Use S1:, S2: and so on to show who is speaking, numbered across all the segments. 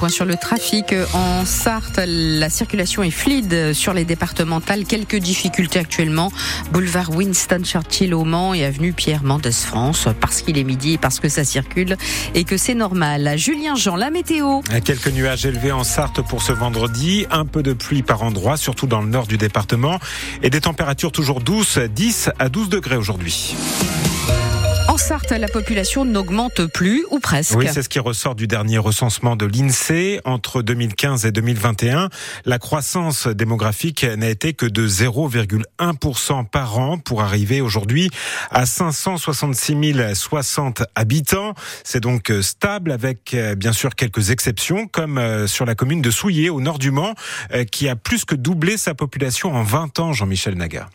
S1: point sur le trafic. En Sarthe, la circulation est fluide sur les départementales. Quelques difficultés actuellement. Boulevard Winston Churchill au Mans et avenue Pierre Mendès France parce qu'il est midi et parce que ça circule et que c'est normal. Julien Jean, la météo.
S2: Quelques nuages élevés en Sarthe pour ce vendredi. Un peu de pluie par endroit, surtout dans le nord du département. Et des températures toujours douces, 10 à 12 degrés aujourd'hui.
S1: Sarthe, la population n'augmente plus, ou presque.
S2: Oui, c'est ce qui ressort du dernier recensement de l'INSEE. Entre 2015 et 2021, la croissance démographique n'a été que de 0,1% par an pour arriver aujourd'hui à 566 060 habitants. C'est donc stable avec bien sûr quelques exceptions, comme euh, sur la commune de Souillé, au nord du Mans, euh, qui a plus que doublé sa population en 20 ans, Jean-Michel Naga.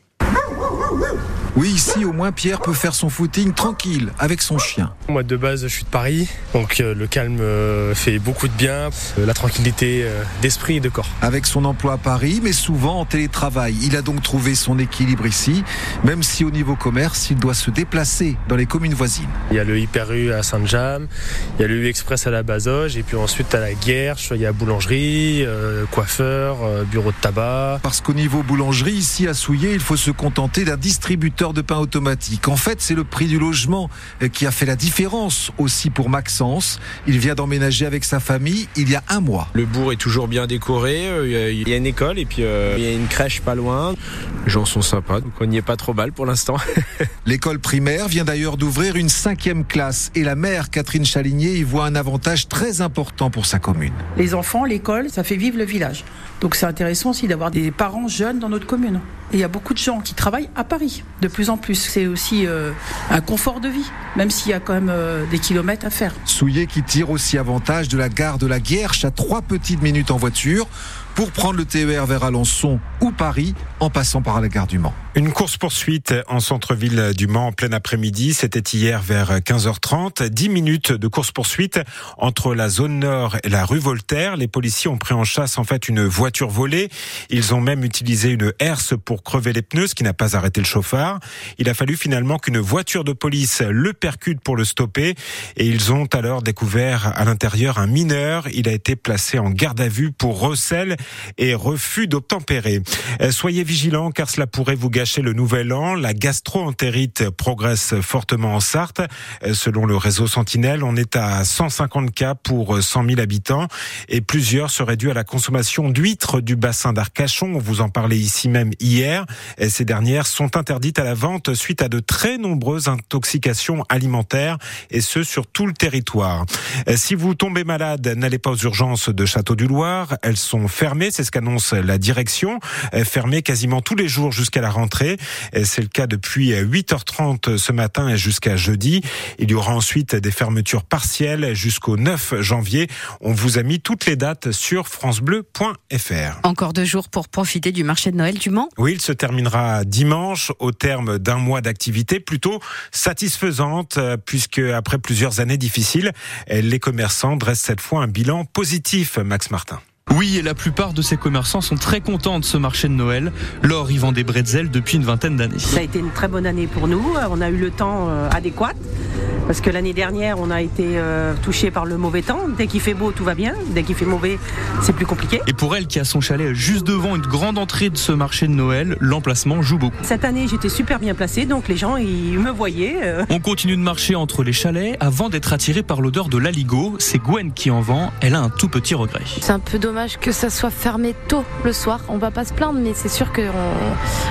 S3: Oui, ici au moins Pierre peut faire son footing tranquille avec son chien.
S4: Moi de base je suis de Paris, donc euh, le calme euh, fait beaucoup de bien, euh, la tranquillité d'esprit et de corps.
S3: Avec son emploi à Paris, mais souvent en télétravail, il a donc trouvé son équilibre ici, même si au niveau commerce, il doit se déplacer dans les communes voisines.
S4: Il y a le Hyper U à Saint-Jam, il y a le U Express à la Bazoge, et puis ensuite à la Guerche, il y a boulangerie, coiffeur, bureau de tabac.
S3: Parce qu'au niveau boulangerie, ici à Souillé, il faut se contenter d'un distributeur de pain automatique. En fait, c'est le prix du logement euh, qui a fait la différence aussi pour Maxence. Il vient d'emménager avec sa famille il y a un mois.
S5: Le bourg est toujours bien décoré. Euh, il y a une école et puis euh, il y a une crèche pas loin. Les gens sont sympas, donc on n'y est pas trop mal pour l'instant.
S3: L'école primaire vient d'ailleurs d'ouvrir une cinquième classe et la mère Catherine Chaligné y voit un avantage très important pour sa commune.
S6: Les enfants, l'école, ça fait vivre le village. Donc c'est intéressant aussi d'avoir des parents jeunes dans notre commune. Et il y a beaucoup de gens qui travaillent à Paris, de plus en plus. C'est aussi euh, un confort de vie, même s'il y a quand même euh, des kilomètres à faire.
S3: Souillet qui tire aussi avantage de la gare de la Guerche à trois petites minutes en voiture pour prendre le TER vers Alençon ou Paris en passant par la gare du Mans.
S2: Une course-poursuite en centre-ville du Mans en plein après-midi. C'était hier vers 15h30. 10 minutes de course-poursuite entre la zone nord et la rue Voltaire. Les policiers ont pris en chasse en fait une voiture volée. Ils ont même utilisé une herse pour crever les pneus, ce qui n'a pas arrêté le chauffard. Il a fallu finalement qu'une voiture de police le percute pour le stopper. Et ils ont alors découvert à l'intérieur un mineur. Il a été placé en garde à vue pour recel et refus d'obtempérer. Euh, soyez vigilants car cela pourrait vous gâcher le nouvel an. La gastro-entérite progresse fortement en Sarthe. Euh, selon le réseau Sentinelle, on est à 150 cas pour 100 000 habitants et plusieurs seraient dus à la consommation d'huîtres du bassin d'Arcachon. On vous en parlait ici même hier. Ces dernières sont interdites à la vente suite à de très nombreuses intoxications alimentaires et ce sur tout le territoire. Euh, si vous tombez malade, n'allez pas aux urgences de Château du Loir. Elles sont fermées c'est ce qu'annonce la direction, fermée quasiment tous les jours jusqu'à la rentrée. C'est le cas depuis 8h30 ce matin et jusqu'à jeudi. Il y aura ensuite des fermetures partielles jusqu'au 9 janvier. On vous a mis toutes les dates sur francebleu.fr.
S1: Encore deux jours pour profiter du marché de Noël du Mans
S2: Oui, il se terminera dimanche au terme d'un mois d'activité plutôt satisfaisante puisque après plusieurs années difficiles, les commerçants dressent cette fois un bilan positif, Max Martin.
S7: Oui, et la plupart de ces commerçants sont très contents de ce marché de Noël. Laure y vend des bretzels depuis une vingtaine d'années.
S8: Ça a été une très bonne année pour nous. On a eu le temps euh, adéquat. Parce que l'année dernière, on a été euh, touché par le mauvais temps. Dès qu'il fait beau, tout va bien. Dès qu'il fait mauvais, c'est plus compliqué.
S7: Et pour elle, qui a son chalet juste devant une grande entrée de ce marché de Noël, l'emplacement joue beaucoup.
S8: Cette année, j'étais super bien placée, donc les gens, ils me voyaient. Euh.
S7: On continue de marcher entre les chalets avant d'être attiré par l'odeur de l'aligot. C'est Gwen qui en vend. Elle a un tout petit regret.
S9: C'est un peu dommage que ça soit fermé tôt le soir. On va pas se plaindre, mais c'est sûr qu'on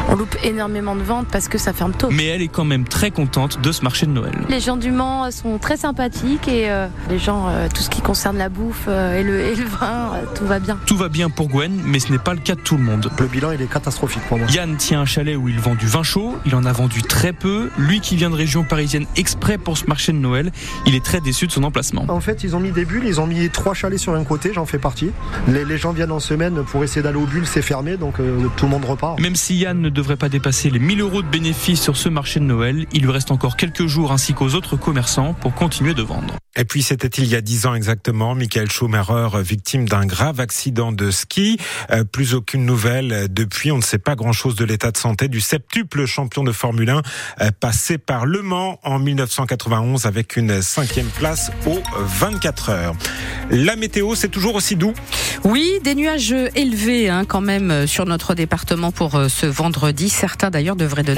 S9: on loupe énormément de ventes parce que ça ferme tôt.
S7: Mais elle est quand même très contente de ce marché de Noël.
S9: Les gens du sont très sympathiques et euh, les gens, euh, tout ce qui concerne la bouffe euh, et, le, vin, tout va bien.
S7: Tout va bien pour Gwen, mais ce n'est pas le cas de tout le monde.
S10: Le bilan, il est catastrophique pour moi.
S7: Yann tient un chalet où il vend du vin chaud. Il en a vendu très peu. Lui qui vient de région parisienne exprès pour ce marché de Noël, il est très déçu de son emplacement.
S10: En fait, ils ont mis des bulles, ils ont mis trois chalets sur un côté, j'en fais partie. Les, gens viennent en semaine pour essayer d'aller aux bulles, c'est fermé, donc tout le monde repart.
S7: Même si Yann ne devrait pas dépasser les 1000 euros de bénéfices sur ce marché de Noël, il lui reste encore quelques jours ainsi qu'aux autres commerçants pour continuer de vendre.
S2: Et puis c'était il y a dix ans exactement, Michael Schumacher victime d'un grave accident de ski. Euh, plus aucune nouvelle depuis. On ne sait pas grand-chose de l'état de santé du septuple champion de Formule 1 euh, passé par Le Mans en 1991 avec une cinquième place aux 24 heures. La météo, c'est toujours aussi doux
S1: Oui, des nuages élevés hein, quand même sur notre département pour ce vendredi. Certains d'ailleurs devraient donner